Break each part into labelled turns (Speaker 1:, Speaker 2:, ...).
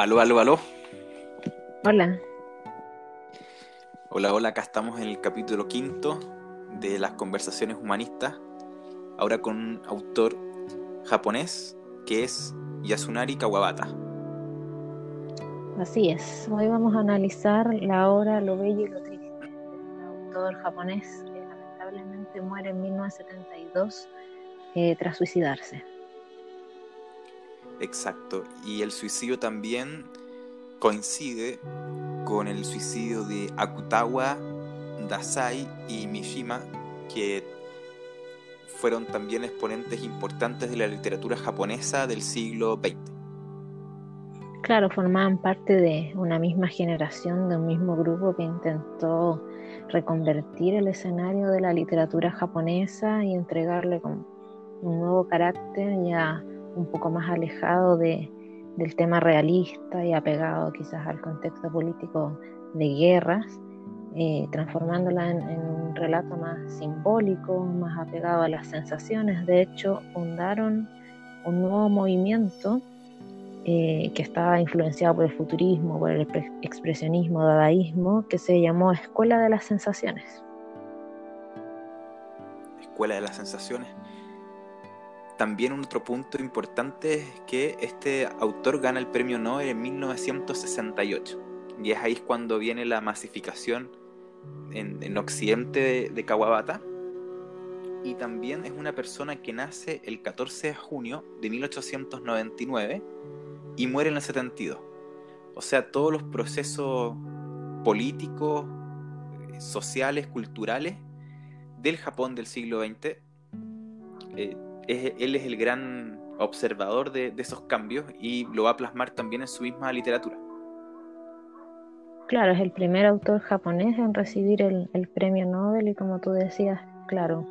Speaker 1: Aló, aló, aló.
Speaker 2: Hola.
Speaker 1: Hola, hola, acá estamos en el capítulo quinto de las conversaciones humanistas, ahora con un autor japonés que es Yasunari Kawabata.
Speaker 2: Así es, hoy vamos a analizar la obra Lo Bello y lo Triste, un autor japonés que lamentablemente muere en 1972 eh, tras suicidarse.
Speaker 1: Exacto, y el suicidio también coincide con el suicidio de Akutawa, Dasai y Mishima, que fueron también exponentes importantes de la literatura japonesa del siglo XX.
Speaker 2: Claro, formaban parte de una misma generación, de un mismo grupo que intentó reconvertir el escenario de la literatura japonesa y entregarle un nuevo carácter ya un poco más alejado de, del tema realista y apegado quizás al contexto político de guerras, eh, transformándola en, un relato más simbólico, más apegado a las sensaciones. De hecho, fundaron un nuevo movimiento eh, que estaba influenciado por el futurismo, por el expresionismo, dadaísmo, que se llamó Escuela de las Sensaciones.
Speaker 1: Escuela de las Sensaciones también un otro punto importante es que este autor gana el premio Nobel en 1968. Y es ahí cuando viene la masificación en, Occidente de, Kawabata. Y también es una persona que nace el 14 de junio de 1899 y muere en el 72. O sea, todos los procesos políticos, sociales, culturales del Japón del siglo XX él es el gran observador de, esos cambios y lo va a plasmar también en su misma literatura.
Speaker 2: Claro, es el primer autor japonés en recibir el, premio Nobel y como tú decías, claro,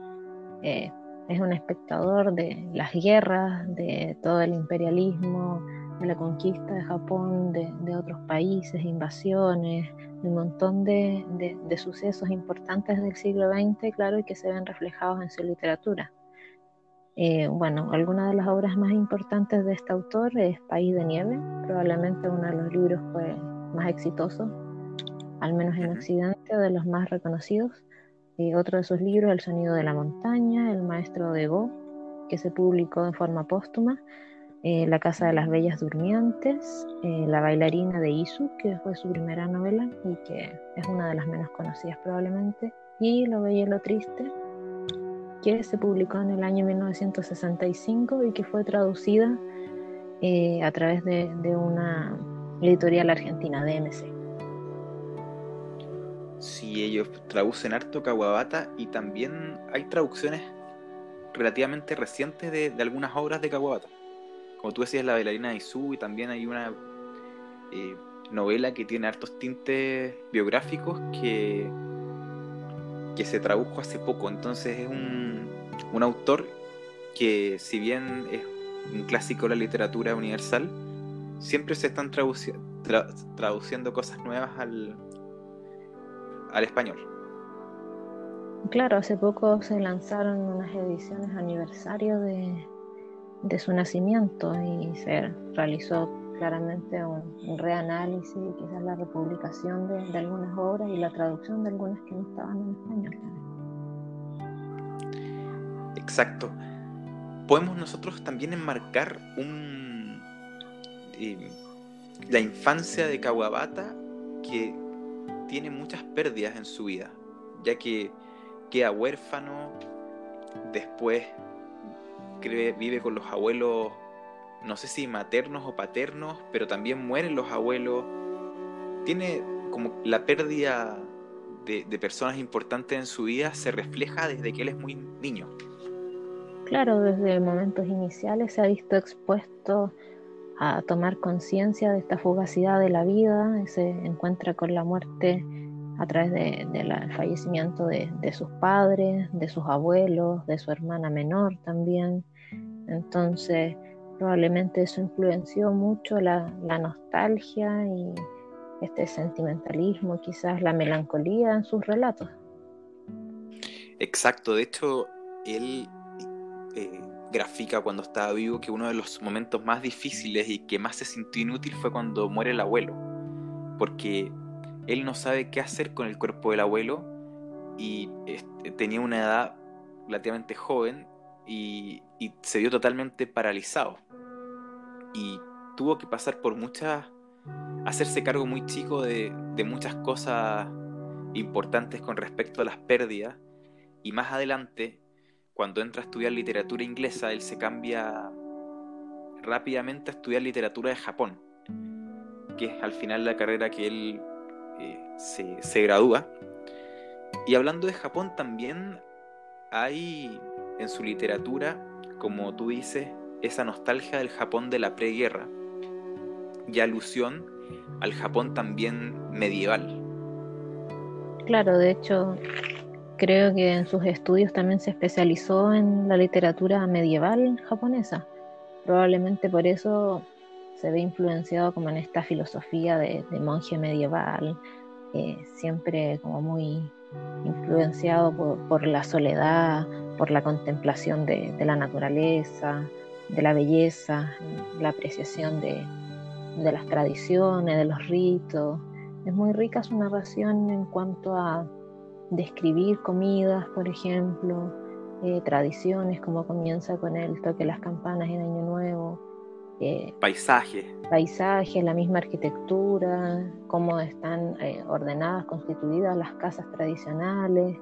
Speaker 2: eh, es un espectador de las guerras, de todo el imperialismo, de la conquista de Japón, de, otros países, invasiones, de un montón de, de, sucesos importantes del siglo XX, claro, y que se ven reflejados en su literatura. Eh, bueno, algunas de las obras más importantes de este autor es País de Nieve, probablemente uno de los libros pues, más exitosos, al menos en Occidente, de los más reconocidos. Y otro de sus libros, El sonido de la montaña, El maestro de Go, que se publicó en forma póstuma, eh, La casa de las bellas durmientes, eh, La bailarina de Isu, que fue su primera novela y que es una de las menos conocidas probablemente, y Lo bello y lo triste, que se publicó en el año 1965 y que fue traducida eh, a través de, una editorial argentina, DMC.
Speaker 1: Sí, ellos traducen harto Kawabata y también hay traducciones relativamente recientes de, algunas obras de Kawabata. Como tú decías, La bailarina de Isu y también hay una eh, novela que tiene hartos tintes biográficos que que se tradujo hace poco. Entonces es un, un autor que, si bien es un clásico de la literatura universal, siempre se están traduciendo cosas nuevas al, al español.
Speaker 2: Claro, hace poco se lanzaron unas ediciones aniversario de, de su nacimiento y se realizó claramente un, reanálisis quizás la republicación de, algunas obras y la traducción de algunas que no estaban en español.
Speaker 1: Exacto. Podemos nosotros también enmarcar un, eh, la infancia de Kawabata que tiene muchas pérdidas en su vida, ya que queda huérfano, después vive con los abuelos no sé si maternos o paternos, pero también mueren los abuelos. Tiene como la pérdida de, personas importantes en su vida se refleja desde que él es muy niño.
Speaker 2: Claro, desde momentos iniciales se ha visto expuesto a tomar conciencia de esta fugacidad de la vida, se encuentra con la muerte a través del fallecimiento de, de, sus padres, de sus abuelos, de su hermana menor también. Entonces, Probablemente eso influenció mucho la, nostalgia y este sentimentalismo, quizás la melancolía en sus relatos.
Speaker 1: Exacto, de hecho, él eh, grafica cuando estaba vivo que uno de los momentos más difíciles y que más se sintió inútil fue cuando muere el abuelo, porque él no sabe qué hacer con el cuerpo del abuelo y este, tenía una edad relativamente joven y, se vio totalmente paralizado. Y tuvo que pasar por muchas, hacerse cargo muy chico de, de muchas cosas importantes con respecto a las pérdidas. Y más adelante, cuando entra a estudiar literatura inglesa, él se cambia rápidamente a estudiar literatura de Japón, que es al final la carrera que él eh, se, se gradúa. Y hablando de Japón también hay en su literatura, como tú dices, esa nostalgia del Japón de la preguerra y alusión al Japón también medieval.
Speaker 2: Claro, de hecho, creo que en sus estudios también se especializó en la literatura medieval japonesa. Probablemente por eso se ve influenciado como en esta filosofía de, monje medieval, eh, siempre como muy influenciado por, la soledad, por la contemplación de, la naturaleza, de la belleza, la apreciación de, las tradiciones, de los ritos. Es muy rica su narración en cuanto a describir comidas, por ejemplo, eh, tradiciones, como comienza con el toque de las campanas en Año Nuevo,
Speaker 1: eh, paisaje.
Speaker 2: Paisaje, la misma arquitectura, cómo están eh, ordenadas, constituidas las casas tradicionales.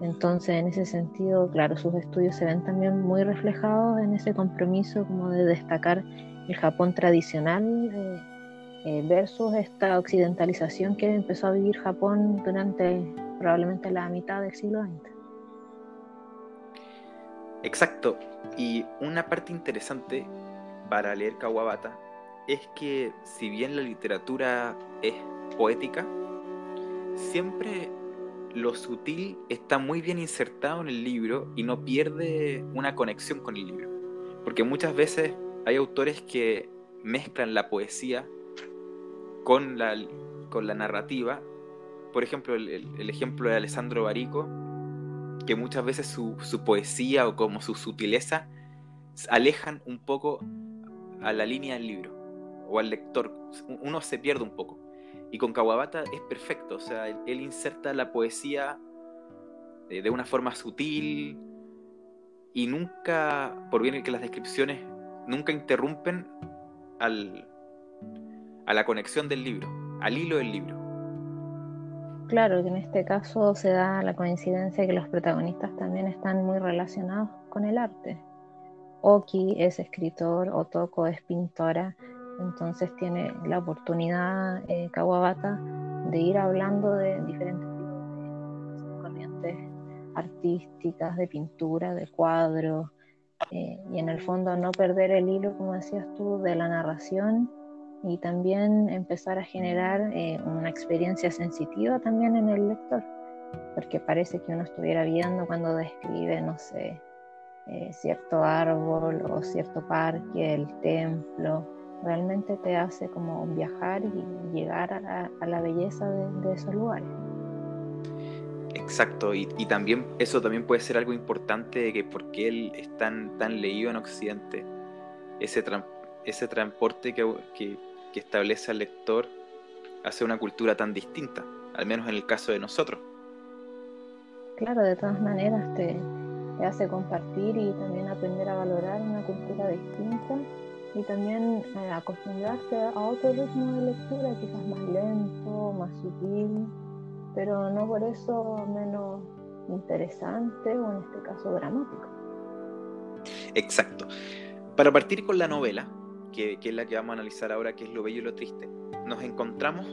Speaker 2: Entonces, en ese sentido, claro, sus estudios se ven también muy reflejados en ese compromiso como de destacar el Japón tradicional eh, versus esta occidentalización que empezó a vivir Japón durante probablemente la mitad del siglo XX.
Speaker 1: Exacto. Y una parte interesante para leer Kawabata es que si bien la literatura es poética, siempre lo sutil está muy bien insertado en el libro y no pierde una conexión con el libro. Porque muchas veces hay autores que mezclan la poesía con la, con la narrativa. Por ejemplo, el, ejemplo de Alessandro Barico, que muchas veces su, su poesía o como su sutileza alejan un poco a la línea del libro o al lector. Uno se pierde un poco. Y con Kawabata es perfecto, o sea, él, inserta la poesía de, una forma sutil y nunca, por bien que las descripciones nunca interrumpen al, a la conexión del libro, al hilo del libro.
Speaker 2: Claro, que en este caso se da la coincidencia que los protagonistas también están muy relacionados con el arte. Oki es escritor, Otoko es pintora, entonces tiene la oportunidad eh, Kawabata de ir hablando de diferentes tipos de corrientes artísticas, de pintura, de cuadros, eh, y en el fondo no perder el hilo, como decías tú, de la narración y también empezar a generar eh, una experiencia sensitiva también en el lector, porque parece que uno estuviera viendo cuando describe, no sé, eh, cierto árbol o cierto parque, el templo, realmente te hace como viajar y llegar a la, belleza de, esos lugares.
Speaker 1: Exacto, y, también eso también puede ser algo importante de que porque él es tan, tan leído en Occidente, ese, ese transporte que, que, que establece al lector hace una cultura tan distinta, al menos en el caso de nosotros.
Speaker 2: Claro, de todas maneras te, te hace compartir y también aprender a valorar una cultura distinta y también eh, acostumbrarse a otro ritmo de lectura, quizás más lento, más sutil, pero no por eso menos interesante o en este caso dramático.
Speaker 1: Exacto. Para partir con la novela, que, que es la que vamos a analizar ahora, que es Lo Bello y lo Triste, nos encontramos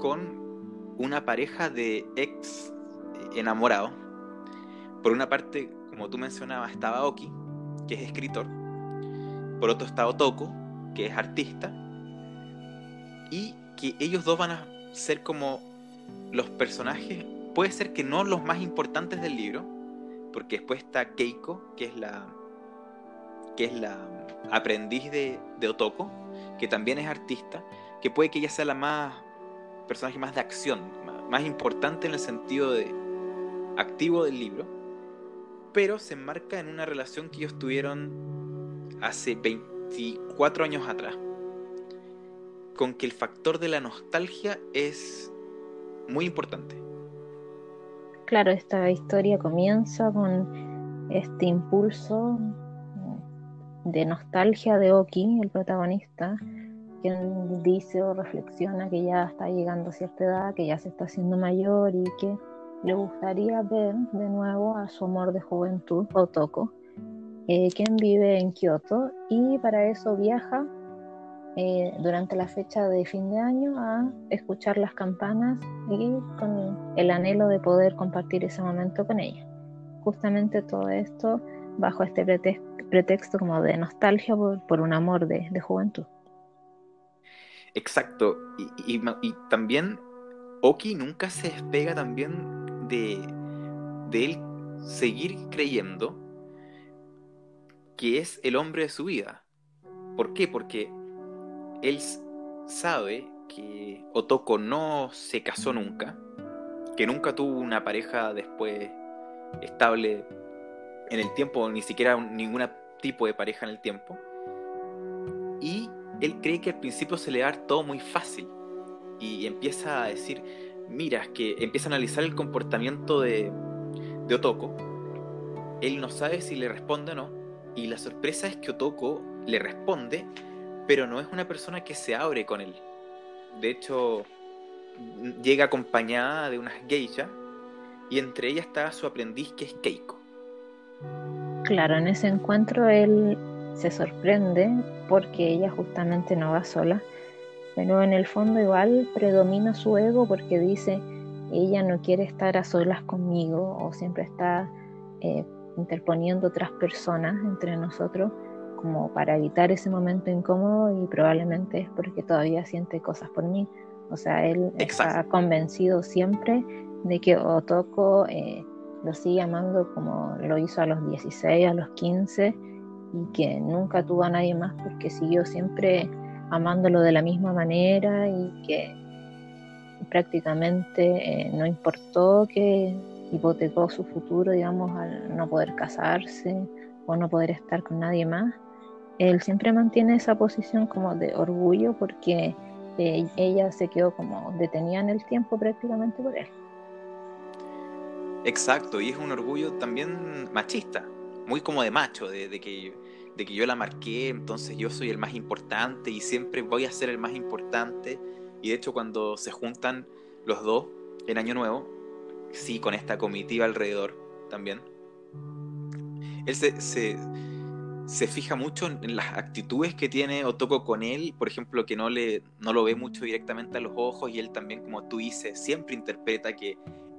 Speaker 1: con una pareja de ex enamorados. Por una parte, como tú mencionabas, estaba Oki, que es escritor. Por otro está Otoko, que es artista. Y que ellos dos van a ser como los personajes, puede ser que no los más importantes del libro, porque después está Keiko, que es la que es la aprendiz de, Otoko, que también es artista, que puede que ella sea la más personaje más de acción, más importante en el sentido de activo del libro pero se enmarca en una relación que ellos tuvieron hace 24 años atrás, con que el factor de la nostalgia es muy importante.
Speaker 2: Claro, esta historia comienza con este impulso de nostalgia de Oki, el protagonista, quien dice o reflexiona que ya está llegando a cierta edad, que ya se está haciendo mayor y que le gustaría ver de nuevo a su amor de juventud, Otoko, eh, quien vive en Kioto y para eso viaja eh, durante la fecha de fin de año a escuchar las campanas y con el anhelo de poder compartir ese momento con ella. Justamente todo esto bajo este pretexto como de nostalgia por, un amor de, juventud.
Speaker 1: Exacto, y, también Oki nunca se despega también de, él seguir creyendo que es el hombre de su vida. ¿Por qué? Porque él sabe que Otoko no se casó nunca, que nunca tuvo una pareja después estable en el tiempo, ni siquiera ningún tipo de pareja en el tiempo. Y él cree que al principio se le da todo muy fácil y empieza a decir, mira, que empieza a analizar el comportamiento de, de Otoko. Él no sabe si le responde o no. Y la sorpresa es que Otoko le responde, pero no es una persona que se abre con él. De hecho, llega acompañada de unas geishas y entre ellas está su aprendiz que es Keiko.
Speaker 2: Claro, en ese encuentro él se sorprende porque ella justamente no va sola pero en el fondo igual predomina su ego porque dice, ella no quiere estar a solas conmigo o siempre está eh, interponiendo otras personas entre nosotros como para evitar ese momento incómodo y probablemente es porque todavía siente cosas por mí. O sea, él está convencido siempre de que Otoko eh, lo sigue amando como lo hizo a los 16, a los 15 y que nunca tuvo a nadie más porque siguió siempre amándolo de la misma manera y que prácticamente eh, no importó que hipotecó su futuro, digamos, al no poder casarse o no poder estar con nadie más. Él siempre mantiene esa posición como de orgullo porque eh, ella se quedó como detenida en el tiempo prácticamente por él.
Speaker 1: Exacto, y es un orgullo también machista, muy como de macho, de, de que de que yo la marqué, entonces yo soy el más importante y siempre voy a ser el más importante. Y de hecho cuando se juntan los dos en Año Nuevo, sí, con esta comitiva alrededor también, él se, se, fija mucho en, las actitudes que tiene Otoko con él, por ejemplo, que no, le, no lo ve mucho directamente a los ojos y él también, como tú dices, siempre interpreta que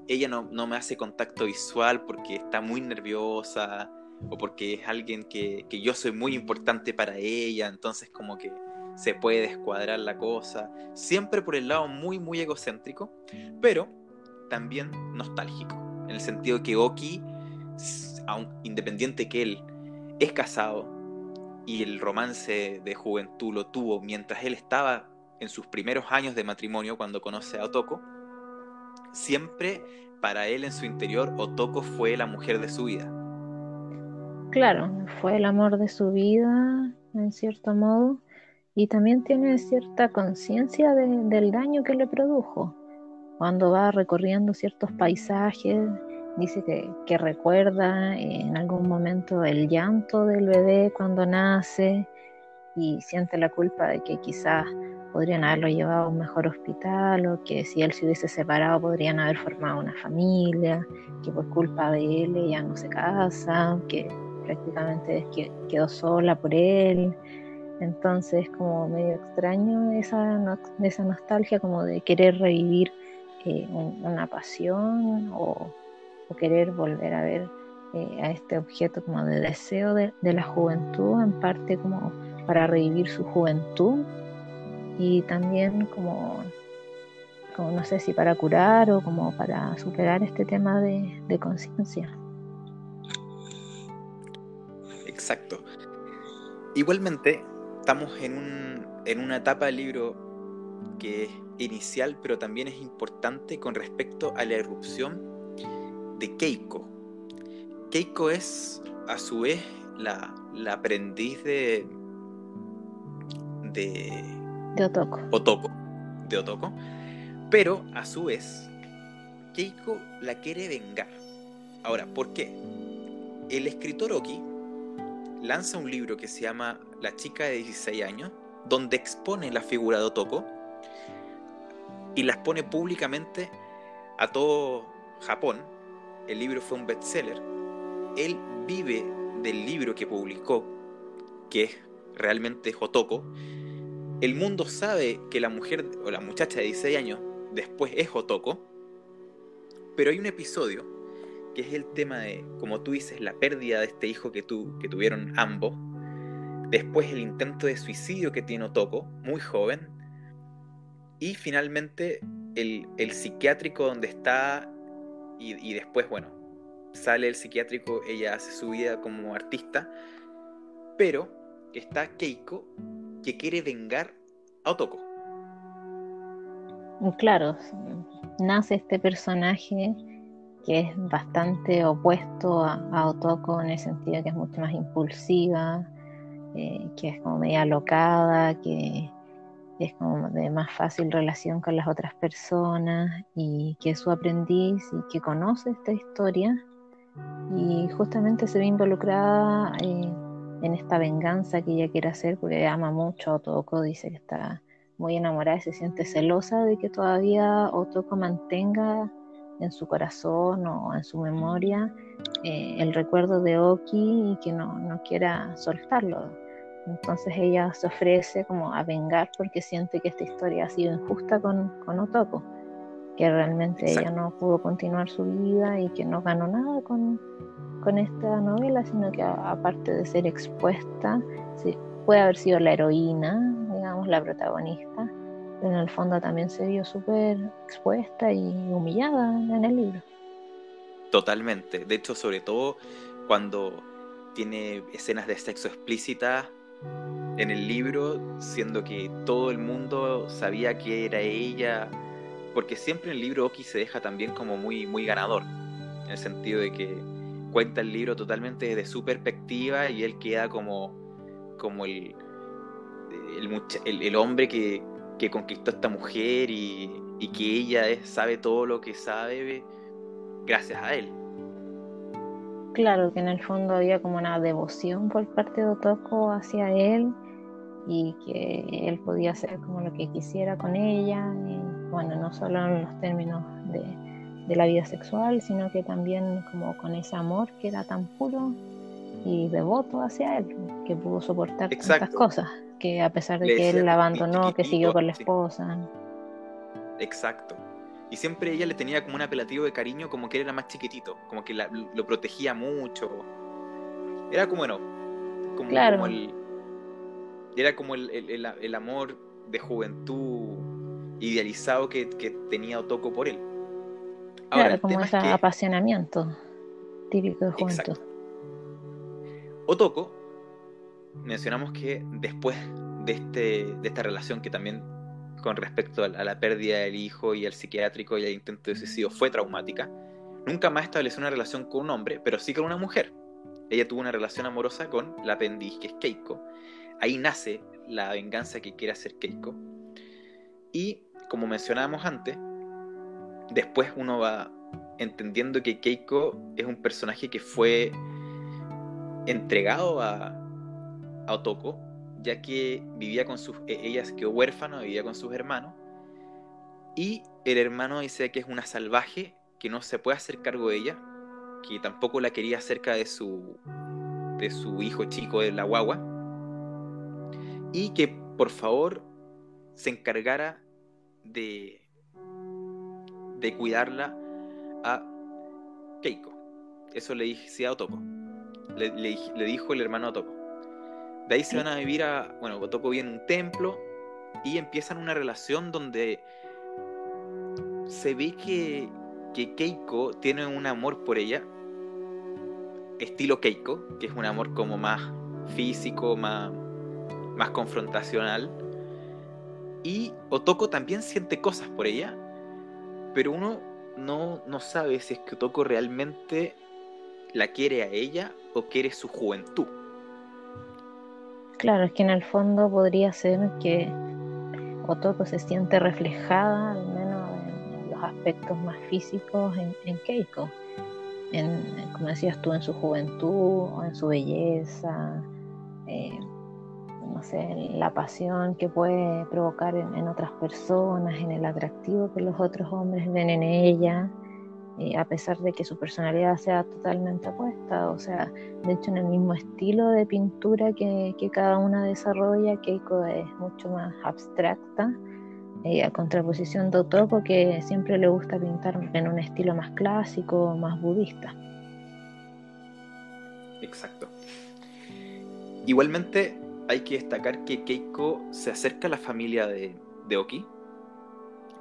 Speaker 1: ella no, no me hace contacto visual porque está muy nerviosa, o porque es alguien que, yo soy muy importante para ella, entonces como que se puede descuadrar la cosa, siempre por el lado muy, muy egocéntrico, pero también nostálgico, en el sentido que Oki, aun independiente que él es casado y el romance de juventud lo tuvo mientras él estaba en sus primeros años de matrimonio cuando conoce a Otoko, siempre para él en su interior Otoko fue la mujer de su vida
Speaker 2: claro, fue el amor de su vida, en cierto modo, y también tiene cierta conciencia del daño que le produjo. Cuando va recorriendo ciertos paisajes, dice que, recuerda en algún momento el llanto del bebé cuando nace y siente la culpa de que quizás podrían haberlo llevado a un mejor hospital o que si él se hubiese separado podrían haber formado una familia, que por culpa de él ella no se casa, que prácticamente quedó sola por él. Entonces, como medio extraño esa, esa nostalgia como de querer revivir eh, una pasión o, querer volver a ver eh, a este objeto como de deseo de, la juventud, en parte como para revivir su juventud y también como, como no sé si para curar o como para superar este tema de conciencia.
Speaker 1: Exacto. Igualmente, estamos en, una etapa del libro que es inicial, pero también es importante con respecto a la erupción de Keiko. Keiko es a su vez la, la aprendiz de. de.
Speaker 2: de Otoko.
Speaker 1: Otoko. De Otoko. Pero a su vez, Keiko la quiere vengar. Ahora, ¿por qué? El escritor Oki lanza un libro que se llama La chica de 16 años, donde expone la figura de Otoko y las pone públicamente a todo Japón. El libro fue un bestseller. Él vive del libro que publicó, que es realmente Otoko. El mundo sabe que la mujer o la muchacha de 16 años después es Otoko. Pero hay un episodio que es el tema de, como tú dices, la pérdida de este hijo que, tu, que tuvieron ambos. Después el intento de suicidio que tiene Otoko, muy joven. Y finalmente el, el psiquiátrico donde está y, y, después, bueno, sale el psiquiátrico, ella hace su vida como artista, pero está Keiko que quiere vengar a Otoko.
Speaker 2: Claro, nace este personaje que es bastante opuesto a, Otoko en el sentido que es mucho más impulsiva, eh, que es como media alocada, que es como de más fácil relación con las otras personas y que es su aprendiz y que conoce esta historia. Y justamente se ve involucrada eh, en esta venganza que ella quiere hacer porque ama mucho a Otoko, dice que está muy enamorada y se siente celosa de que todavía Otoko mantenga en su corazón o en su memoria eh, el recuerdo de Oki y que no, no, quiera soltarlo. Entonces ella se ofrece como a vengar porque siente que esta historia ha sido injusta con, con Otoko, que realmente Exacto. ella no pudo continuar su vida y que no ganó nada con, con esta novela, sino que aparte de ser expuesta, sí, puede haber sido la heroína, digamos, la protagonista, en el fondo también se vio súper expuesta y humillada en el libro.
Speaker 1: Totalmente. De hecho, sobre todo cuando tiene escenas de sexo explícitas en el libro, siendo que todo el mundo sabía que era ella, porque siempre en el libro Oki se deja también como muy, muy ganador, en el sentido de que cuenta el libro totalmente desde su perspectiva y él queda como, como el, el, el hombre que, que conquistó a esta mujer y, y que ella es, sabe todo lo que sabe gracias a él.
Speaker 2: Claro, que en el fondo había como una devoción por parte de Otoko hacia él y que él podía hacer como lo que quisiera con ella, y, bueno, no solo en los términos de, de la vida sexual, sino que también como con ese amor que era tan puro y devoto hacia él, que pudo soportar
Speaker 1: Exacto.
Speaker 2: tantas cosas que a pesar de Le que él la abandonó, que siguió con la esposa.
Speaker 1: Exacto. Y siempre ella le tenía como un apelativo de cariño, como que él era más chiquitito, como que la, lo protegía mucho. Era como, bueno, como,
Speaker 2: claro.
Speaker 1: como el. Era como el, el, el, amor de juventud idealizado que, que tenía Otoko por él.
Speaker 2: Ahora, claro, como ese es que... apasionamiento típico de juventud.
Speaker 1: Exacto. Otoko mencionamos que después de, este, de esta relación que también con respecto a la pérdida del hijo y al psiquiátrico y al intento de suicidio fue traumática, nunca más estableció una relación con un hombre, pero sí con una mujer. Ella tuvo una relación amorosa con la aprendiz, que es Keiko. Ahí nace la venganza que quiere hacer Keiko. Y como mencionábamos antes, después uno va entendiendo que Keiko es un personaje que fue entregado a, Otoko, ya que vivía con sus, ella se quedó huérfana, vivía con sus hermanos, y el hermano dice que es una salvaje, que no se puede hacer cargo de ella, que tampoco la quería cerca de su, de su hijo chico, de la guagua, y que por favor se encargara de, de cuidarla a Keiko. Eso le dije a Otoko. Le, le, le dijo el hermano a Otoko. De ahí se van a vivir a. Bueno, Otoko vive en un templo y empiezan una relación donde se ve que, que Keiko tiene un amor por ella, estilo Keiko, que es un amor como más físico, más, más confrontacional. Y Otoko también siente cosas por ella, pero uno no, no sabe si es que Otoko realmente la quiere a ella o quiere su juventud.
Speaker 2: Claro, es que en el fondo podría ser que Otoko se siente reflejada, al menos en los aspectos más físicos, en, Keiko. En, como decías tú, en su juventud, o en su belleza, eh, no sé, la pasión que puede provocar en, otras personas, en el atractivo que los otros hombres ven en ella, eh, a pesar de que su personalidad sea totalmente opuesta. O sea, de hecho, en el mismo estilo de pintura que, cada una desarrolla, Keiko es mucho más abstracta. Eh, a contraposición de Otoko, que siempre le gusta pintar en un estilo más clásico, más budista.
Speaker 1: Exacto. Igualmente, hay que destacar que Keiko se acerca a la familia de, Oki,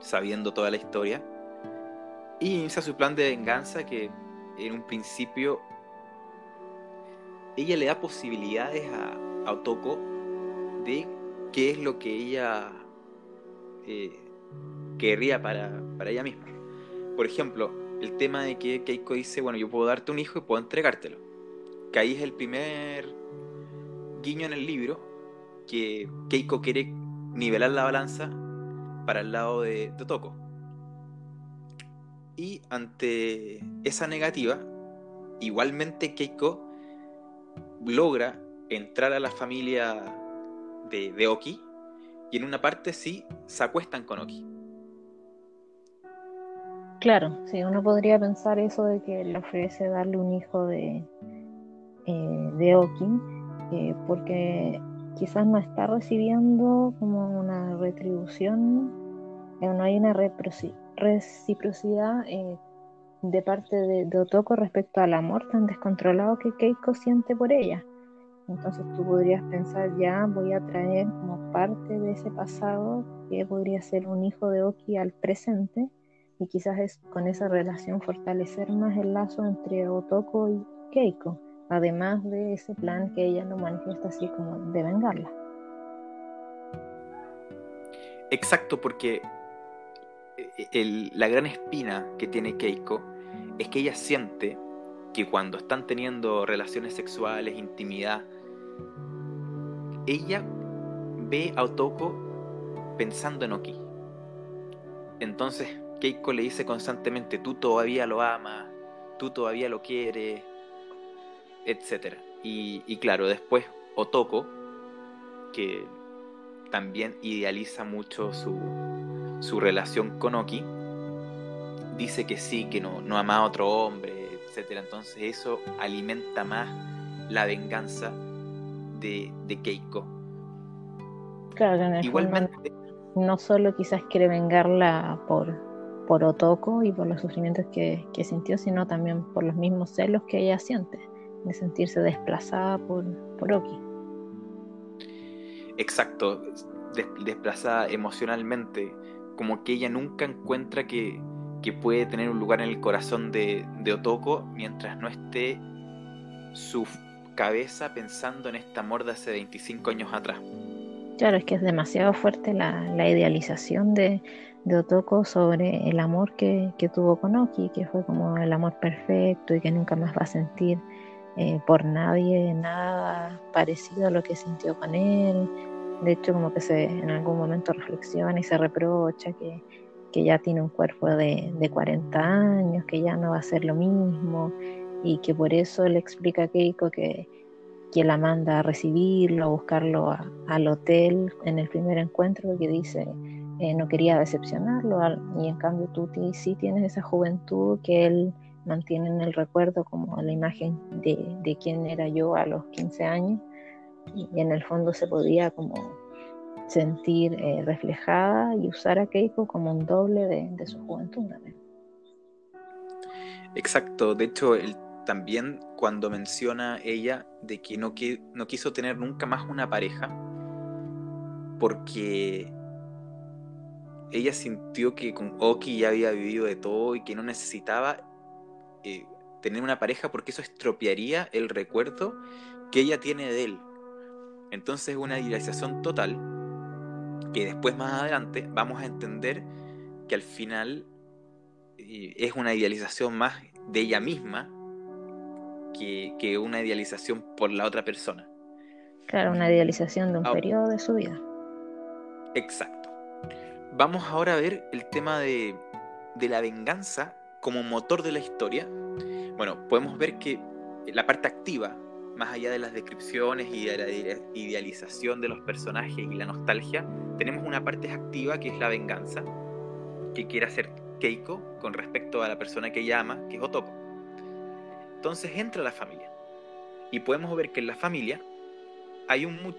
Speaker 1: sabiendo toda la historia, y inicia su plan de venganza que en un principio ella le da posibilidades a, Otoko de qué es lo que ella eh, querría para, para ella misma. Por ejemplo, el tema de que Keiko dice, bueno, yo puedo darte un hijo y puedo entregártelo. Que ahí es el primer guiño en el libro que Keiko quiere nivelar la balanza para el lado de Totoko. Y ante esa negativa, igualmente Keiko logra entrar a la familia de, de Oki y en una parte sí se acuestan con Oki.
Speaker 2: Claro, sí, uno podría pensar eso de que le ofrece darle un hijo de, eh, de Oki, eh, porque quizás no está recibiendo como una retribución, eh, no hay una reciprocidad eh, de parte de, Otoko respecto al amor tan descontrolado que Keiko siente por ella. Entonces tú podrías pensar, ya voy a traer como parte de ese pasado que podría ser un hijo de Oki al presente y quizás es con esa relación fortalecer más el lazo entre Otoko y Keiko además de ese plan que ella no manifiesta así como de vengarla.
Speaker 1: Exacto, porque eh, la gran espina que tiene Keiko es que ella siente que cuando están teniendo relaciones sexuales, intimidad, ella ve a Otoko pensando en Oki. Entonces Keiko le dice constantemente, tú todavía lo amas, tú todavía lo quieres, etc. Y, claro, después Otoko, que también idealiza mucho su, relación con Oki, dice que sí, que no, no ama a otro hombre, etc. Entonces eso alimenta más la venganza de, Keiko.
Speaker 2: Claro, Igualmente, no solo quizás quiere vengarla por, por Otoko y por los sufrimientos que, que sintió, sino también por los mismos celos que ella siente de sentirse desplazada por, por Oki.
Speaker 1: Exacto, desplazada emocionalmente, como que ella nunca encuentra que, puede tener un lugar en el corazón de, de, Otoko mientras no esté su cabeza pensando en este amor de hace 25 años atrás.
Speaker 2: Claro, es que es demasiado fuerte la, idealización de, de, Otoko sobre el amor que, que, tuvo con Oki, que fue como el amor perfecto y que nunca más va a sentir eh, por nadie nada parecido a lo que sintió con él. De hecho, como que se en algún momento reflexiona y se reprocha que, ya tiene un cuerpo de, de, 40 años, que ya no va a ser lo mismo y que por eso le explica a Keiko que, que la manda a recibirlo, a buscarlo al hotel en el primer encuentro, que dice eh, no quería decepcionarlo y en cambio tú sí tienes esa juventud que él mantienen el recuerdo como la imagen de, de quién era yo a los 15 años y en el fondo se podía como sentir eh, reflejada y usar a Keiko como un doble de, su juventud.
Speaker 1: Exacto, de hecho él también cuando menciona ella de que no, que no quiso tener nunca más una pareja porque ella sintió que con Oki ya había vivido de todo y que no necesitaba eh, tener una pareja porque eso estropearía el recuerdo que ella tiene de él. Entonces es una idealización total que después más adelante vamos a entender que al final es una idealización más de ella misma que, una idealización por la otra persona.
Speaker 2: Claro, una idealización de un periodo de su vida.
Speaker 1: Exacto. Vamos ahora a ver el tema de, de la venganza como motor de la historia. Bueno, podemos ver que la parte activa, más allá de las descripciones y de la idealización de los personajes y la nostalgia, tenemos una parte activa que es la venganza, que quiere hacer Keiko con respecto a la persona que ella ama, que es Otoko. Entonces entra la familia y podemos ver que en la familia hay un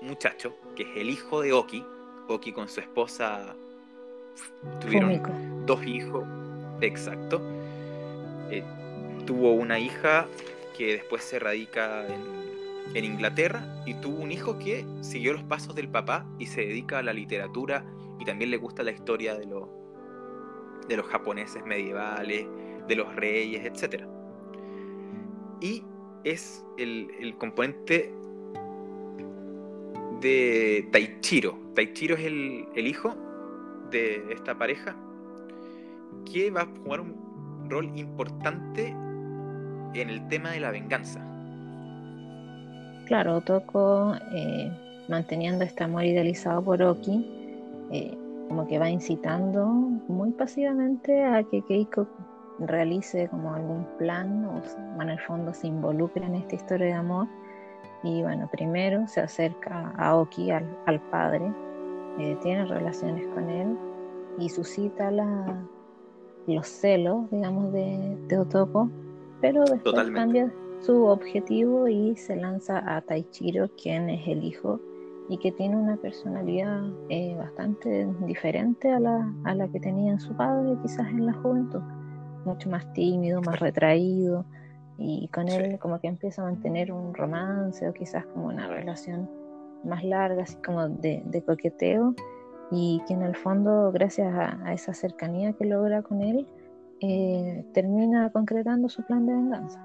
Speaker 1: muchacho que es el hijo de Oki. Oki con su esposa tuvieron dos hijos, exacto. Eh, tuvo una hija que después se radica en, Inglaterra y tuvo un hijo que siguió los pasos del papá y se dedica a la literatura y también le gusta la historia de, los de los japoneses medievales, de los reyes, etc. Y es el, componente de Taichiro. Taichiro es el, hijo de esta pareja que va a jugar un rol importante en el tema de la venganza.
Speaker 2: Claro, Otoko, eh, manteniendo este amor idealizado por Oki, eh, como que va incitando muy pasivamente a que Keiko realice como algún plan o en el fondo se involucre en esta historia de amor. Y bueno, primero se acerca a Oki, al, padre, eh, tiene relaciones con él y suscita la, los celos, digamos, de, de Otoko pero después cambia su objetivo y se lanza a Taichiro, quien es el hijo y que tiene una personalidad eh, bastante diferente a la, a la que tenía su padre, quizás en la juventud, mucho más tímido, más retraído, y con él como que empieza a mantener un romance o quizás como una relación más larga, así como de, coqueteo, y que en el fondo, gracias a esa cercanía que logra con él, eh, termina concretando su plan de venganza.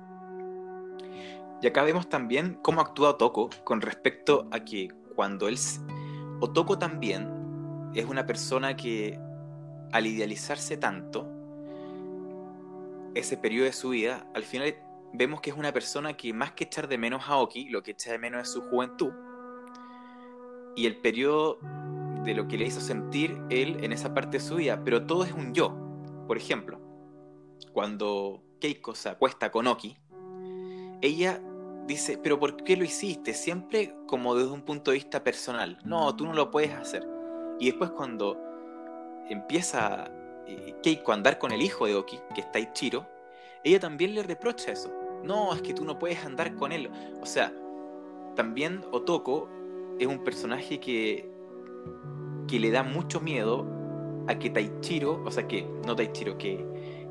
Speaker 1: Y acá vemos también cómo actúa Otoko con respecto a que cuando él... Otoko también es una persona que al idealizarse tanto, ese periodo de su vida, al final vemos que es una persona que más que echar de menos a Oki, lo que echa de menos es su juventud. Y el periodo de lo que le hizo sentir él en esa parte de su vida, pero todo es un yo. Por ejemplo, cuando Keiko se acuesta con Oki, ella dice, pero ¿por qué lo hiciste? Siempre como desde un punto de vista personal. No, tú no lo puedes hacer. Y después cuando empieza eh, Keiko a andar con el hijo de Oki, que está Ichiro, ella también le reprocha eso. No, es que tú no puedes andar con él. O sea, también Otoko es un personaje que, que le da mucho miedo a que Taichiro, o sea, que, no Taichiro, que,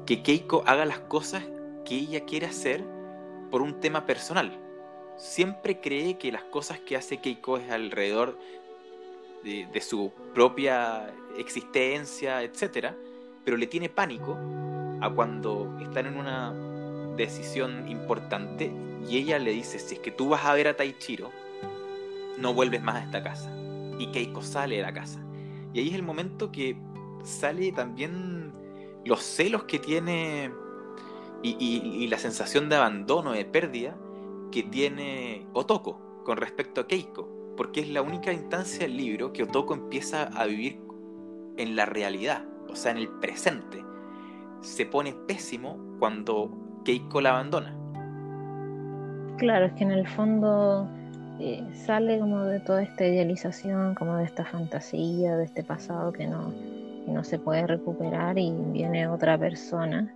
Speaker 1: que Keiko haga las cosas que ella quiere hacer por un tema personal. Siempre cree que las cosas que hace Keiko es alrededor de, su propia existencia, etc. Pero le tiene pánico a cuando están en una decisión importante y ella le dice, si es que tú vas a ver a Taichiro, no vuelves más a esta casa. Y Keiko sale de la casa. Y ahí es el momento que sale también los celos que tiene y, la sensación de abandono, de pérdida que tiene Otoko con respecto a Keiko, porque es la única instancia del libro que Otoko empieza a vivir en la realidad, o sea, en el presente. Se pone pésimo cuando Keiko la abandona.
Speaker 2: Claro, es que en el fondo eh, sale como de toda esta idealización, como de esta fantasía, de este pasado que no, no se puede recuperar y viene otra persona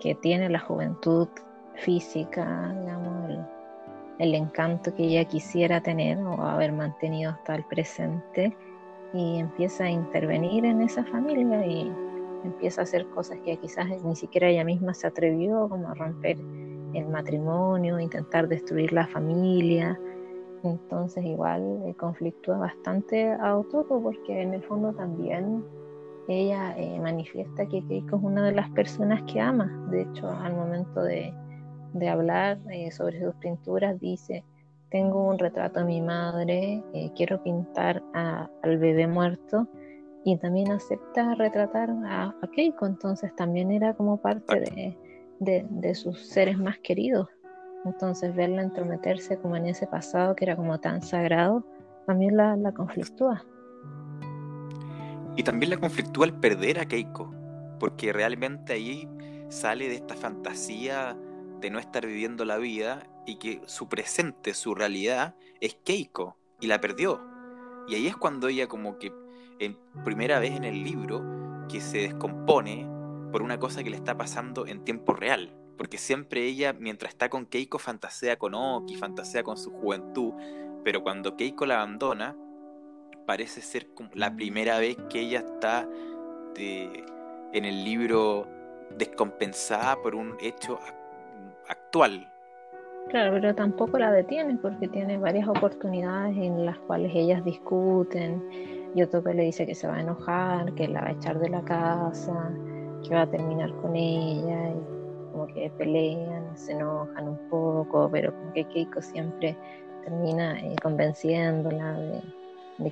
Speaker 2: que tiene la juventud física, digamos, el, encanto que ella quisiera tener o haber mantenido hasta el presente y empieza a intervenir en esa familia y empieza a hacer cosas que quizás ni siquiera ella misma se atrevió, como a romper el matrimonio, intentar destruir la familia. Entonces igual eh, conflictúa bastante a Otoko porque en el fondo también ella eh, manifiesta que Keiko es una de las personas que ama. De hecho, al momento de, hablar eh, sobre sus pinturas, dice, tengo un retrato de mi madre, eh, quiero pintar al bebé muerto y también acepta retratar a, Keiko, entonces también era como parte de, sus seres más queridos. Entonces verla entrometerse como en ese pasado que era como tan sagrado, también la, la conflictúa.
Speaker 1: Y también la conflictúa el perder a Keiko, porque realmente ahí sale de esta fantasía de no estar viviendo la vida y que su presente, su realidad es Keiko y la perdió. Y ahí es cuando ella como que en primera vez en el libro que se descompone por una cosa que le está pasando en tiempo real. Porque siempre ella, mientras está con Keiko, fantasea con Oki, fantasea con su juventud. Pero cuando Keiko la abandona, parece ser la primera vez que ella está en el libro descompensada por un hecho actual.
Speaker 2: Claro, pero tampoco la detiene porque tiene varias oportunidades en las cuales ellas discuten y que le dice que se va a enojar, que la va a echar de la casa, que va a terminar con ella, y como que pelean, se enojan un poco, pero como que Keiko siempre termina eh, convenciéndola de,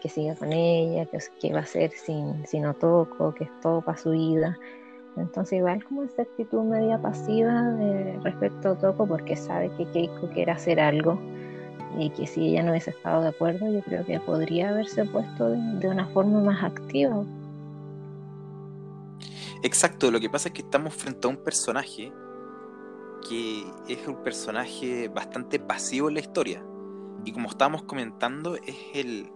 Speaker 2: que siga con ella, que, que va a ser sin, sin Otoko, que es todo para su vida. Entonces igual como esa actitud media pasiva respecto a Otoko porque sabe que Keiko quiere hacer algo y que si ella no hubiese estado de acuerdo, yo creo que podría haberse puesto de, una forma más activa.
Speaker 1: Exacto, lo que pasa es que estamos frente a un personaje que es un personaje bastante pasivo en la historia. Y como estábamos comentando, es el.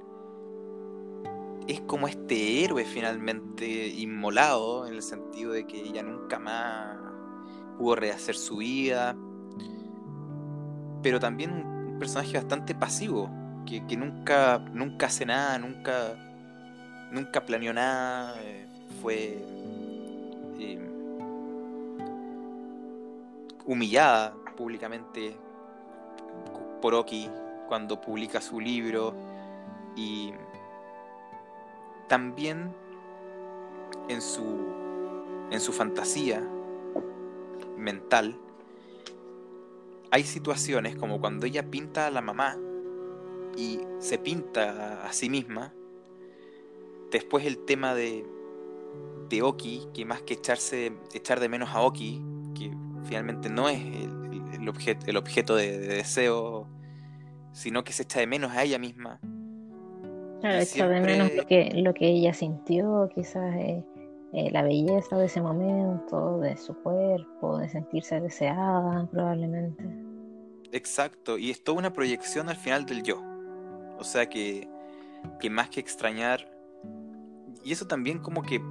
Speaker 1: Es como este héroe finalmente inmolado, en el sentido de que ella nunca más pudo rehacer su vida. Pero también personaje bastante pasivo, que, nunca, nunca hace nada, nunca, nunca planeó nada, eh, fue eh, humillada públicamente por Oki cuando publica su libro y también en su en su fantasía mental hay situaciones como cuando ella pinta a la mamá y se pinta a sí misma. Después el tema de, de Oki, que más que echarse, echar de menos a Oki, que finalmente no es el, objeto, el objeto de, deseo, sino que se echa de menos a ella misma.
Speaker 2: Claro, echa de menos lo que, lo que ella sintió, quizás eh, eh, la belleza de ese momento, de su cuerpo, de sentirse deseada probablemente.
Speaker 1: Exacto, y es toda una proyección al final del yo. O sea que, que más que extrañar, y eso también como que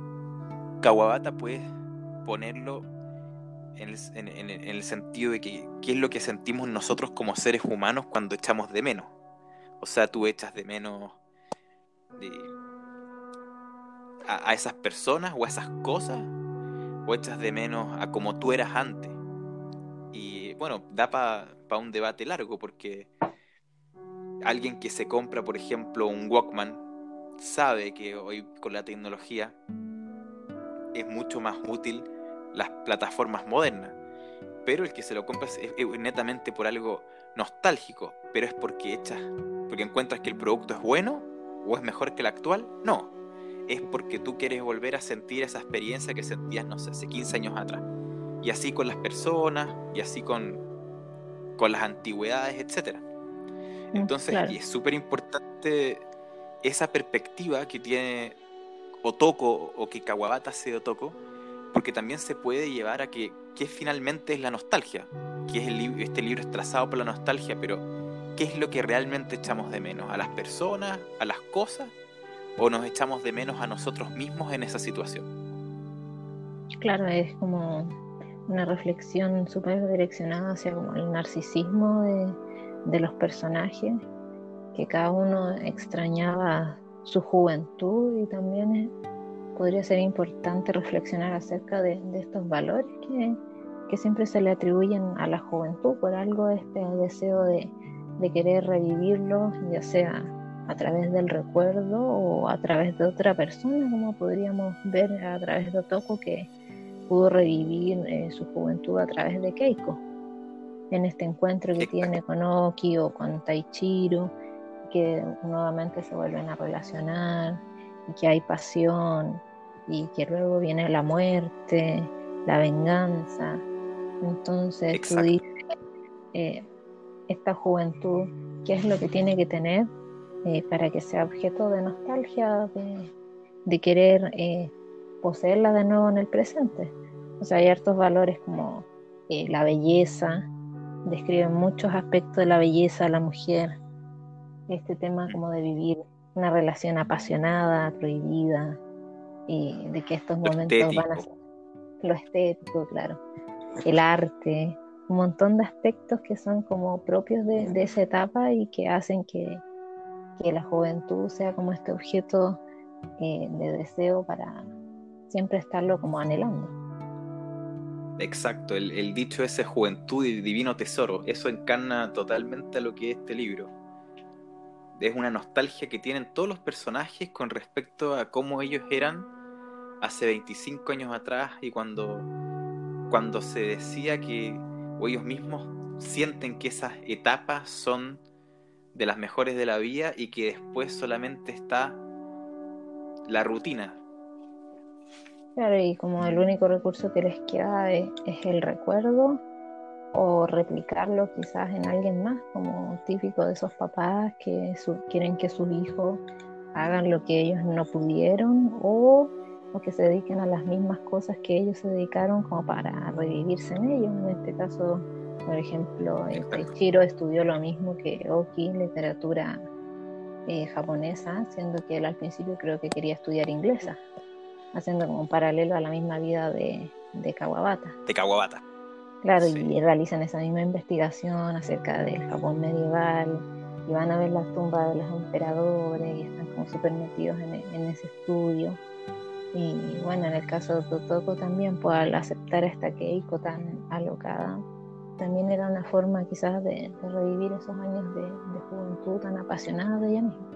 Speaker 1: Kawabata puede ponerlo en el, sentido de que qué es lo que sentimos nosotros como seres humanos cuando echamos de menos. O sea, tú echas de menos a, esas personas o a esas cosas o echas de menos a como tú eras antes. Y bueno, da para un debate largo porque alguien que se compra, por ejemplo, un Walkman, sabe que hoy con la tecnología es mucho más útil las plataformas modernas. Pero el que se lo compra es, netamente por algo nostálgico, pero es porque echas, porque encuentras que el producto es bueno o es mejor que el actual. No, es porque tú quieres volver a sentir esa experiencia que sentías, no sé, hace 15 años atrás. Y así con las personas, y así con, con las antigüedades, etc. Mm, Entonces, y es súper importante esa perspectiva que tiene Otoko o que Kawabata hace de Otoko, porque también se puede llevar a que, que finalmente es la nostalgia, que es el, este libro es trazado por la nostalgia, pero ¿qué es lo que realmente echamos de menos? ¿A las personas? ¿A las cosas? o nos echamos de menos a nosotros mismos en esa situación.
Speaker 2: Claro, es como una reflexión súper direccionada hacia como el narcisismo de, los personajes, que cada uno extrañaba su juventud y también podría ser importante reflexionar acerca de, estos valores que, siempre se le atribuyen a la juventud, por algo este deseo de, de querer revivirlo, ya sea a través del recuerdo o a través de otra persona, como podríamos ver a través de Otoko que pudo revivir eh, su juventud a través de Keiko, en este encuentro que tiene con Oki o con Taichiro, que nuevamente se vuelven a relacionar y que hay pasión y que luego viene la muerte, la venganza. Entonces tú dices, eh, esta juventud, qué es lo que tiene que tener eh, para que sea objeto de nostalgia, de, querer eh, poseerla de nuevo en el presente. O sea, hay hartos valores como eh, la belleza, describen muchos aspectos de la belleza de la mujer, este tema como de vivir una relación apasionada, prohibida, y de que estos momentos van a ser lo estético, claro, el arte, un montón de aspectos que son como propios de, esa etapa y que hacen que, la juventud sea como este objeto eh, de deseo para siempre estarlo como anhelando.
Speaker 1: Exacto, el, el, dicho ese juventud y divino tesoro, eso encarna totalmente a lo que es este libro. Es una nostalgia que tienen todos los personajes con respecto a cómo ellos eran hace 25 años atrás y cuando, cuando se decía que, o ellos mismos sienten que esas etapas son de las mejores de la vida y que después solamente está la rutina.
Speaker 2: Claro, y como el único recurso que les queda es, el recuerdo o replicarlo quizás en alguien más, como típico de esos papás que quieren que sus hijos hagan lo que ellos no pudieron o o que se dediquen a las mismas cosas que ellos se dedicaron como para revivirse en ellos. En este caso, por ejemplo, Taichiro estudió lo mismo que Oki, literatura eh, japonesa, siendo que él al principio creo que quería estudiar inglesa, haciendo como un paralelo a la misma vida de, de Kawabata.
Speaker 1: De Kawabata.
Speaker 2: Claro, y realizan esa misma investigación acerca del Japón medieval, y van a ver las tumbas de los emperadores, y están como súper metidos en, en ese estudio. Y bueno, en el caso de Totoko también, pues al aceptar esta Keiko tan alocada, también era una forma quizás de, revivir esos años de, juventud tan apasionada de ella misma.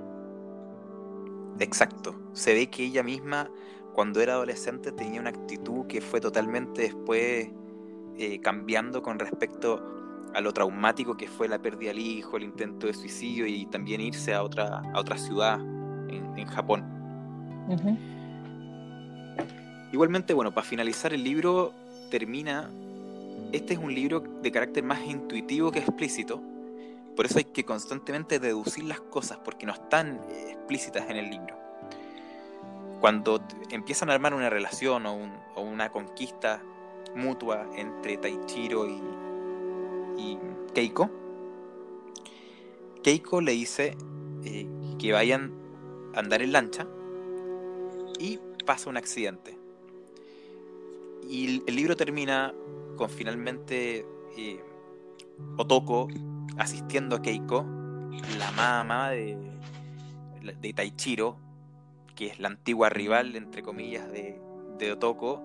Speaker 1: Exacto, se ve que ella misma cuando era adolescente tenía una actitud que fue totalmente después eh, cambiando con respecto a lo traumático que fue la pérdida del hijo, el intento de suicidio y también irse a otra, a otra ciudad en, Japón. Igualmente, bueno, para finalizar el libro termina, este es un libro de carácter más intuitivo que explícito, por eso hay que constantemente deducir las cosas porque no están eh, explícitas en el libro. Cuando empiezan a armar una relación o, una conquista mutua entre Taichiro y, y Keiko, Keiko le dice eh, que vayan a andar en lancha y pasa un accidente. Y el libro termina con finalmente eh, Otoko asistiendo a Keiko, la mamá de, de Taichiro, que es la antigua rival, entre comillas, de, de Otoko,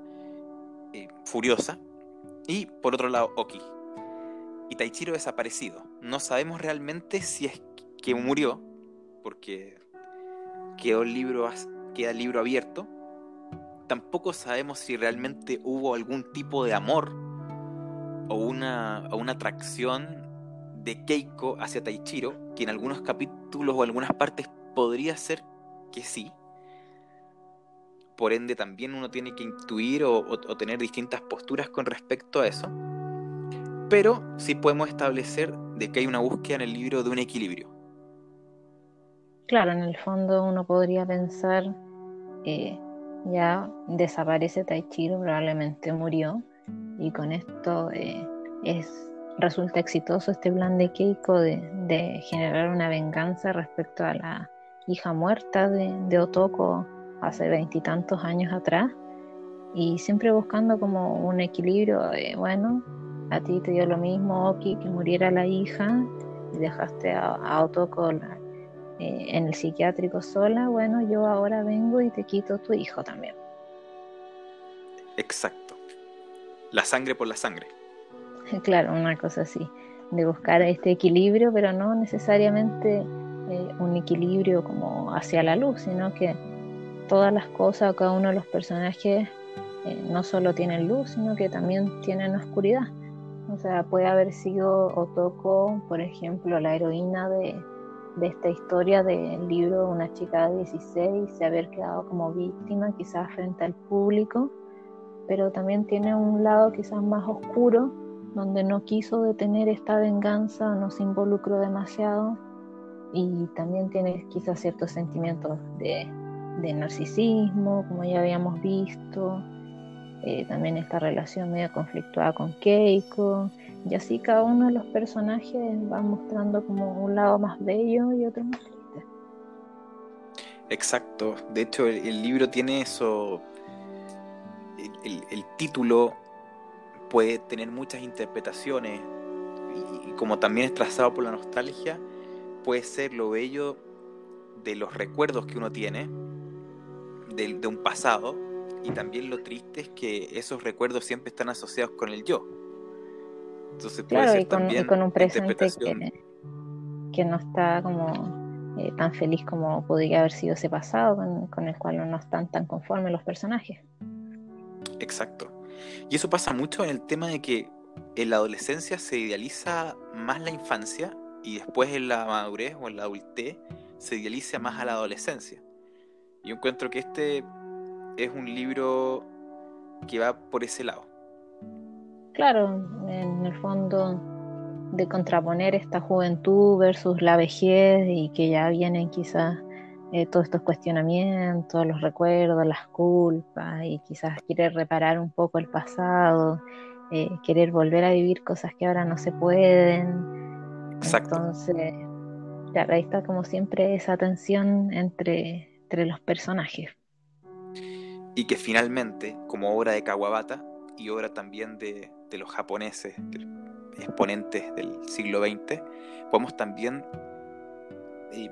Speaker 1: eh, furiosa. Y por otro lado, Oki. Y Taichiro desaparecido. No sabemos realmente si es que murió, porque quedó el libro, queda el libro abierto tampoco sabemos si realmente hubo algún tipo de amor o una, una atracción de Keiko hacia Taichiro, que en algunos capítulos o algunas partes podría ser que sí. Por ende, también uno tiene que intuir o, tener distintas posturas con respecto a eso. Pero sí podemos establecer de que hay una búsqueda en el libro de un equilibrio.
Speaker 2: Claro, en el fondo uno podría pensar eh, ya desaparece Taichiro, probablemente murió, y con esto eh, es, resulta exitoso este plan de Keiko de, generar una venganza respecto a la hija muerta de, Otoko hace veintitantos años atrás, y siempre buscando como un equilibrio de, bueno, a ti te dio lo mismo, Oki, que muriera la hija, y dejaste a, a Otoko la, eh, en el psiquiátrico sola, bueno, yo ahora vengo y te quito tu hijo también.
Speaker 1: Exacto. La sangre por la sangre.
Speaker 2: Claro, una cosa así, de buscar este equilibrio, pero no necesariamente eh, un equilibrio como hacia la luz, sino que todas las cosas o cada uno de los personajes eh, no solo tienen luz, sino que también tienen oscuridad. O sea, puede haber sido Otoko, por ejemplo, la heroína de, de esta historia del libro Una chica de 16 de haber quedado como víctima quizás frente al público, pero también tiene un lado quizás más oscuro donde no quiso detener esta venganza, no se involucró demasiado y también tiene quizás ciertos sentimientos de, narcisismo, como ya habíamos visto, eh, también esta relación medio conflictuada con Keiko, y así cada uno de los personajes va mostrando como un lado más bello y otro más triste.
Speaker 1: Exacto, de hecho el, libro tiene eso, el, título puede tener muchas interpretaciones y, como también es trazado por la nostalgia, puede ser lo bello de los recuerdos que uno tiene de, un pasado y también lo triste es que esos recuerdos siempre están asociados con el yo.
Speaker 2: Entonces puede ser y con, también con un presente que, no está como eh, tan feliz como podría haber sido ese pasado, con, con, el cual no están tan conformes los personajes.
Speaker 1: Exacto. Y eso pasa mucho en el tema de que en la adolescencia se idealiza más la infancia y después en la madurez o en la adultez se idealiza más a la adolescencia. Yo encuentro que este es un libro que va por ese lado.
Speaker 2: Claro, en el fondo de contraponer esta juventud versus la vejez y que ya vienen quizás eh, todos estos cuestionamientos, los recuerdos, las culpas y quizás querer reparar un poco el pasado, eh, querer volver a vivir cosas que ahora no se pueden. Exacto. Entonces, claro, ahí está como siempre esa tensión entre, entre los personajes.
Speaker 1: Y que finalmente, como obra de Kawabata y obra también de, de los japoneses, exponentes del siglo XX, podemos también eh,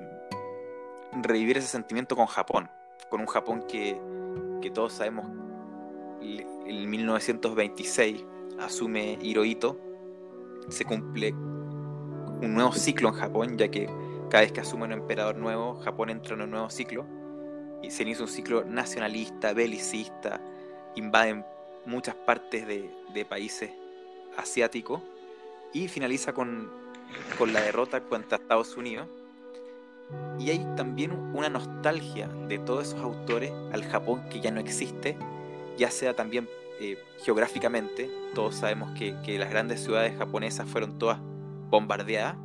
Speaker 1: revivir ese sentimiento con Japón, con un Japón que, todos sabemos en 1926 asume Hirohito, se cumple un nuevo ciclo en Japón, ya que cada vez que asume un emperador nuevo, Japón entra en un nuevo ciclo, y se inicia un ciclo nacionalista, belicista, invaden muchas partes de, países asiáticos, y finaliza con, con la derrota contra Estados Unidos, y hay también una nostalgia de todos esos autores al Japón que ya no existe, ya sea también eh, geográficamente, todos sabemos que, las grandes ciudades japonesas fueron todas bombardeadas,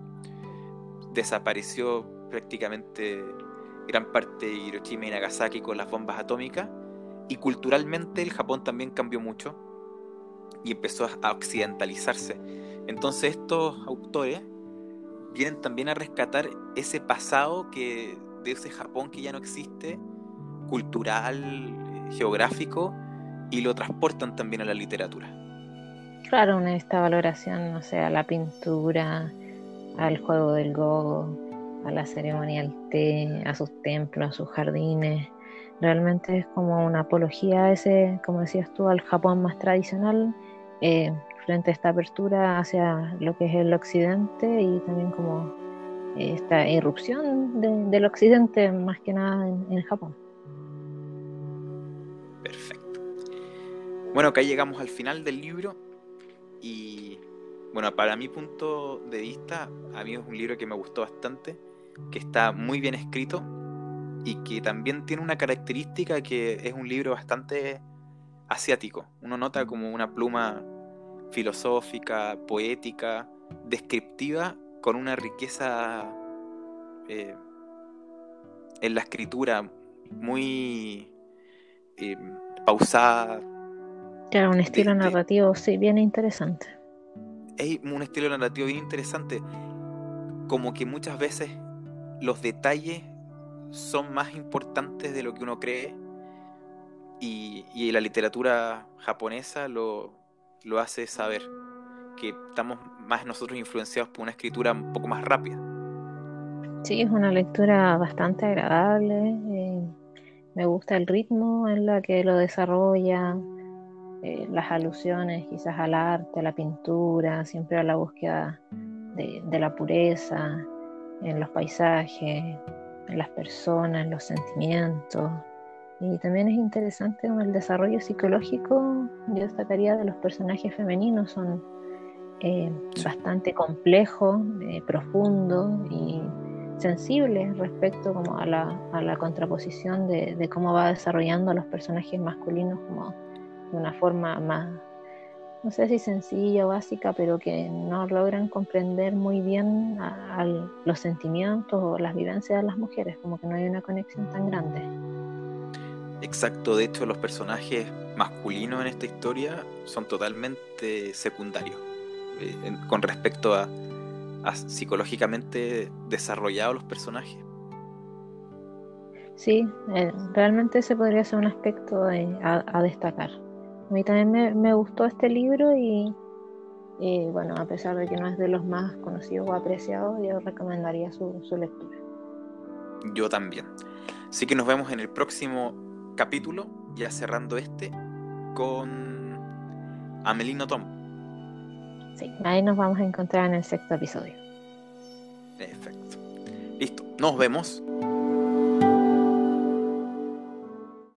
Speaker 1: desapareció prácticamente gran parte de Hiroshima y Nagasaki con las bombas atómicas, y culturalmente el Japón también cambió mucho y empezó a occidentalizarse. Entonces estos autores vienen también a rescatar ese pasado que de ese Japón que ya no existe, cultural, geográfico, y lo transportan también a la literatura.
Speaker 2: Claro, esta valoración, no sé, a la pintura, al juego del go, a la ceremonia del té, a sus templos, a sus jardines. Realmente es como una apología ese, como decías tú, al Japón más tradicional, eh, frente a esta apertura hacia lo que es el occidente y también como esta irrupción del occidente más que nada en, Japón.
Speaker 1: Perfecto. Bueno, acá llegamos al final del libro y bueno, para mi punto de vista, a mí es un libro que me gustó bastante, que está muy bien escrito y que también tiene una característica que es un libro bastante asiático. Uno nota como una pluma filosófica, poética, descriptiva, con una riqueza eh, en la escritura muy eh, pausada.
Speaker 2: Claro, un estilo narrativo, sí, bien interesante.
Speaker 1: Es un estilo narrativo bien interesante, como que muchas veces los detalles son más importantes de lo que uno cree y, la literatura japonesa lo, lo hace saber, que estamos más nosotros influenciados por una escritura un poco más rápida.
Speaker 2: Sí, es una lectura bastante agradable. Eh, me gusta el ritmo en la que lo desarrolla, eh, las alusiones quizás al arte, a la pintura, siempre a la búsqueda de la pureza en los paisajes, en las personas, en los sentimientos. Y también es interesante el desarrollo psicológico, yo destacaría de los personajes femeninos, son eh, bastante complejos, eh, profundos y sensibles respecto como a, la, a la contraposición de, de, cómo va desarrollando a los personajes masculinos como de una forma más, no sé si sencilla o básica, pero que no logran comprender muy bien a, los sentimientos o las vivencias de las mujeres, como que no hay una conexión tan grande.
Speaker 1: Exacto, de hecho los personajes masculinos en esta historia son totalmente secundarios eh, con respecto a, psicológicamente desarrollados los personajes.
Speaker 2: Sí, eh, realmente ese podría ser un aspecto a destacar. A mí también me, gustó este libro y, bueno, a pesar de que no es de los más conocidos o apreciados, yo recomendaría su, lectura.
Speaker 1: Yo también. Así que nos vemos en el próximo capítulo, ya cerrando este, con Amelino Tom.
Speaker 2: Sí, ahí nos vamos a encontrar en el sexto episodio.
Speaker 1: Perfecto. Listo, nos vemos.